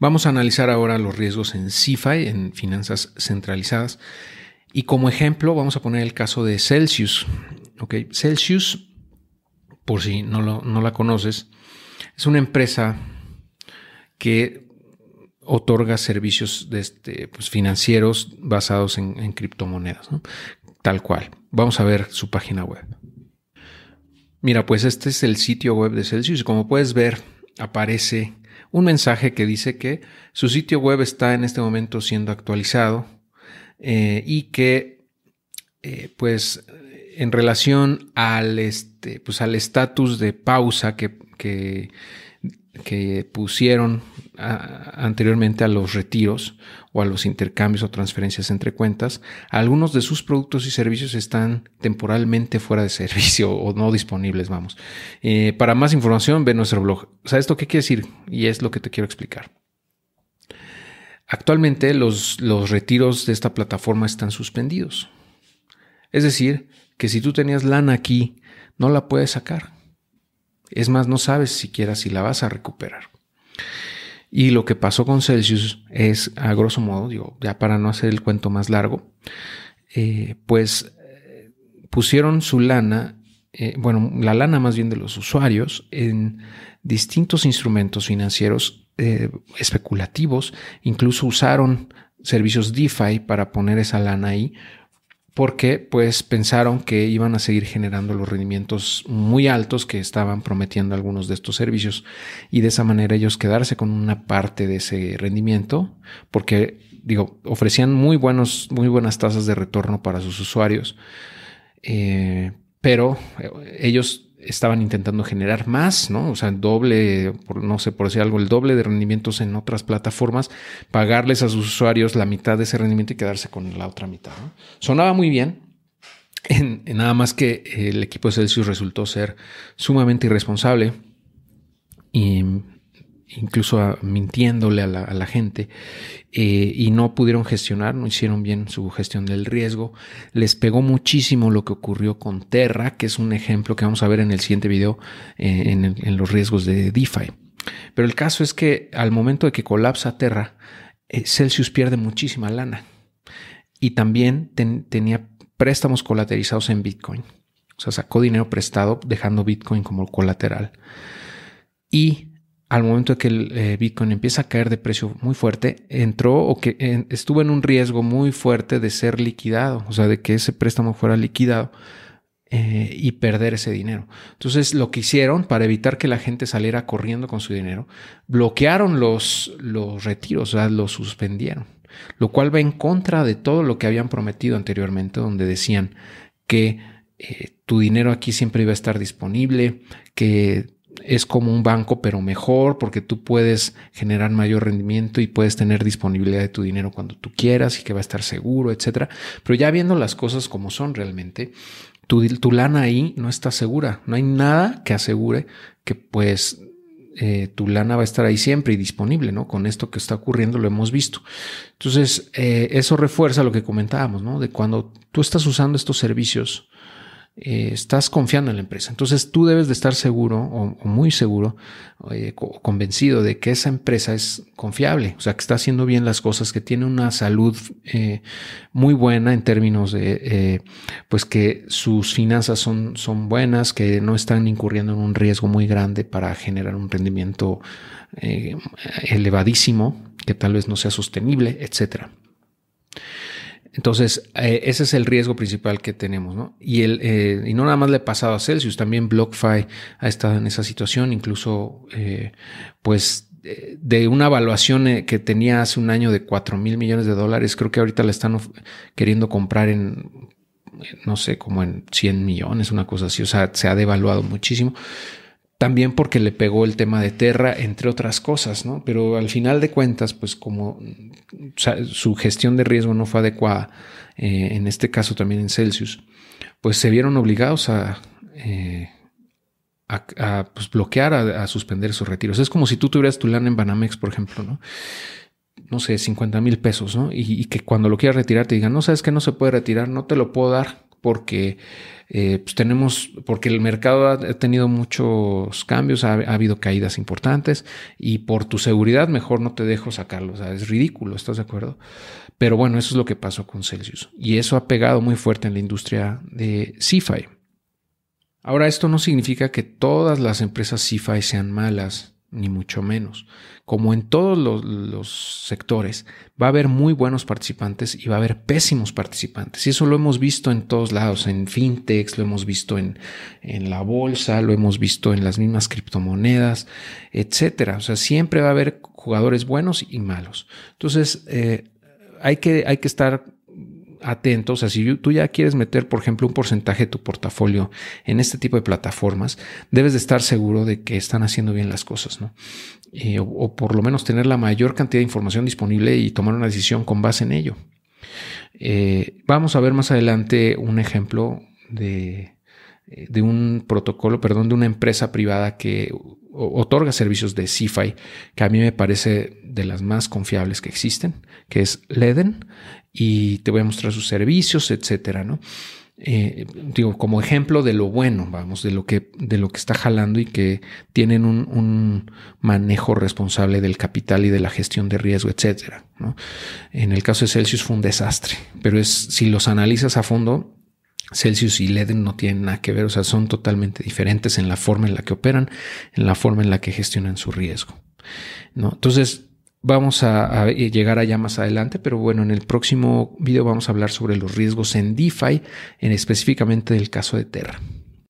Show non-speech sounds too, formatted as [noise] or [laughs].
Vamos a analizar ahora los riesgos en CIFI, en finanzas centralizadas. Y como ejemplo, vamos a poner el caso de Celsius. Okay. Celsius, por si no, no la conoces, es una empresa que otorga servicios de este, pues, financieros basados en, criptomonedas, tal cual. Vamos a ver su página web. Mira, pues este es el sitio web de Celsius. Como puedes ver, aparece un mensaje que dice que su sitio web está en este momento siendo actualizado eh, y que, eh, pues, en relación al este, pues, al estatus de pausa que, que que pusieron anteriormente a los retiros o a los intercambios o transferencias entre cuentas, algunos de sus productos y servicios están temporalmente fuera de [laughs] servicio o no disponibles, vamos. Eh, para más información, ve nuestro blog. O sea, ¿esto qué quiere decir? Y es lo que te quiero explicar. Actualmente los, los retiros de esta plataforma están suspendidos. Es decir, que si tú tenías lana aquí, no la puedes sacar. Es más, no sabes siquiera si la vas a recuperar. Y lo que pasó con Celsius es, a grosso modo, digo, ya para no hacer el cuento más largo, eh, pues eh, pusieron su lana, eh, bueno, la lana más bien de los usuarios, en distintos instrumentos financieros especulativos, incluso usaron servicios DeFi para poner esa lana ahí porque pues pensaron que iban a seguir generando los rendimientos muy altos que estaban prometiendo algunos de estos servicios. Y de esa manera ellos quedarse con una parte de ese rendimiento porque digo ofrecían muy buenos muy buenas tasas de retorno para sus usuarios. Eh, pero eh, ellos estaban intentando generar más, ¿no? O sea, doble, no sé por decir algo, el doble de rendimientos en otras plataformas, pagarles a sus usuarios la mitad de ese rendimiento y quedarse con la otra mitad. Sonaba muy bien, en, nada más que el equipo de Celsius resultó ser sumamente irresponsable y incluso mintiéndole a la, gente, eh, y no pudieron gestionar, no hicieron bien su gestión del riesgo. Les pegó muchísimo lo que ocurrió con Terra, que es un ejemplo que vamos a ver en el siguiente video eh, en, los riesgos de DeFi. Pero el caso es que al momento de que colapsa Terra, eh, Celsius pierde muchísima lana y también tenía préstamos colateralizados en Bitcoin. O sea, sacó dinero prestado dejando Bitcoin como colateral. Y al momento de que el eh, Bitcoin empieza a caer de precio muy fuerte, entró o que estuvo en un riesgo muy fuerte de ser liquidado, o sea, de que ese préstamo fuera liquidado eh, y perder ese dinero. Entonces, lo que hicieron para evitar que la gente saliera corriendo con su dinero, bloquearon los, los retiros, o sea, los suspendieron, lo cual va en contra de todo lo que habían prometido anteriormente, donde decían que eh, tu dinero aquí siempre iba a estar disponible, que es como un banco, pero mejor porque tú puedes generar mayor rendimiento y puedes tener disponibilidad de tu dinero cuando tú quieras y que va a estar seguro, etcétera. Pero ya viendo las cosas como son realmente, tu, tu lana ahí no está segura. No hay nada que asegure que pues eh, tu lana va a estar ahí siempre y disponible, ¿no? Con esto que está ocurriendo lo hemos visto. Entonces, eh, eso refuerza lo que comentábamos, ¿no? De cuando tú estás usando estos servicios eh, estás confiando en la empresa. Entonces tú debes de estar seguro o, muy seguro eh, o convencido de que esa empresa es confiable, o sea, que está haciendo bien las cosas, que tiene una salud eh, muy buena en términos de, pues que sus finanzas son, son buenas, que no están incurriendo en un riesgo muy grande para generar un rendimiento elevadísimo, que tal vez no sea sostenible, etcétera. Entonces, eh, ese es el riesgo principal que tenemos, ¿no? Y, el, eh, y no nada más le ha pasado a Celsius, también BlockFi ha estado en esa situación, incluso, eh, pues, de una evaluación que tenía hace un año de 4 mil millones de dólares, creo que ahorita la están queriendo comprar en, no sé, como en 100 millones, una cosa así, o sea, se ha devaluado muchísimo. También porque le pegó el tema de Terra, entre otras cosas, ¿no? Pero al final de cuentas, pues como su gestión de riesgo no fue adecuada, eh, en este caso también en Celsius, pues se vieron obligados a, eh, a, pues, bloquear, a, suspender sus retiros. Es como si tú tuvieras tu lana en Banamex, por ejemplo, ¿no? No sé, 50 mil pesos, ¿no? Y, y, que cuando lo quieras retirar te digan, no sabes que no se puede retirar, no te lo puedo dar porque eh, pues tenemos, porque el mercado ha tenido muchos cambios, ha, habido caídas importantes y por tu seguridad mejor no te dejo sacarlo. O sea, es ridículo, ¿estás de acuerdo? Pero bueno, eso es lo que pasó con Celsius y eso ha pegado muy fuerte en la industria de CFI. Ahora, esto no significa que todas las empresas CFI sean malas ni mucho menos. Como en todos los, sectores, va a haber muy buenos participantes y va a haber pésimos participantes. Y eso lo hemos visto en todos lados, en fintechs, lo hemos visto en, en la bolsa, lo hemos visto en las mismas criptomonedas, etcétera. O sea, siempre va a haber jugadores buenos y malos. Entonces, eh, hay, que, hay que estar atento, o sea, si tú ya quieres meter, por ejemplo, un porcentaje de tu portafolio en este tipo de plataformas, debes de estar seguro de que están haciendo bien las cosas, ¿no? Eh, o, por lo menos tener la mayor cantidad de información disponible y tomar una decisión con base en ello. Eh, vamos a ver más adelante un ejemplo de, eh, de un protocolo, perdón, de una empresa privada que otorga servicios de CFI, que a mí me parece de las más confiables que existen, que es Leden, y te voy a mostrar sus servicios, etcétera, ¿no? Eh, digo, como ejemplo de lo bueno, vamos, de lo que, de lo que está jalando y que tienen un, un manejo responsable del capital y de la gestión de riesgo, etcétera. En el caso de Celsius fue un desastre, pero es, si los analizas a fondo, Celsius y Leden no tienen nada que ver, o sea, son totalmente diferentes en la forma en la que operan, en la forma en la que gestionan su riesgo. ¿no? Entonces, vamos a, llegar allá más adelante, pero bueno, en el próximo video vamos a hablar sobre los riesgos en DeFi, en específicamente del caso de Terra.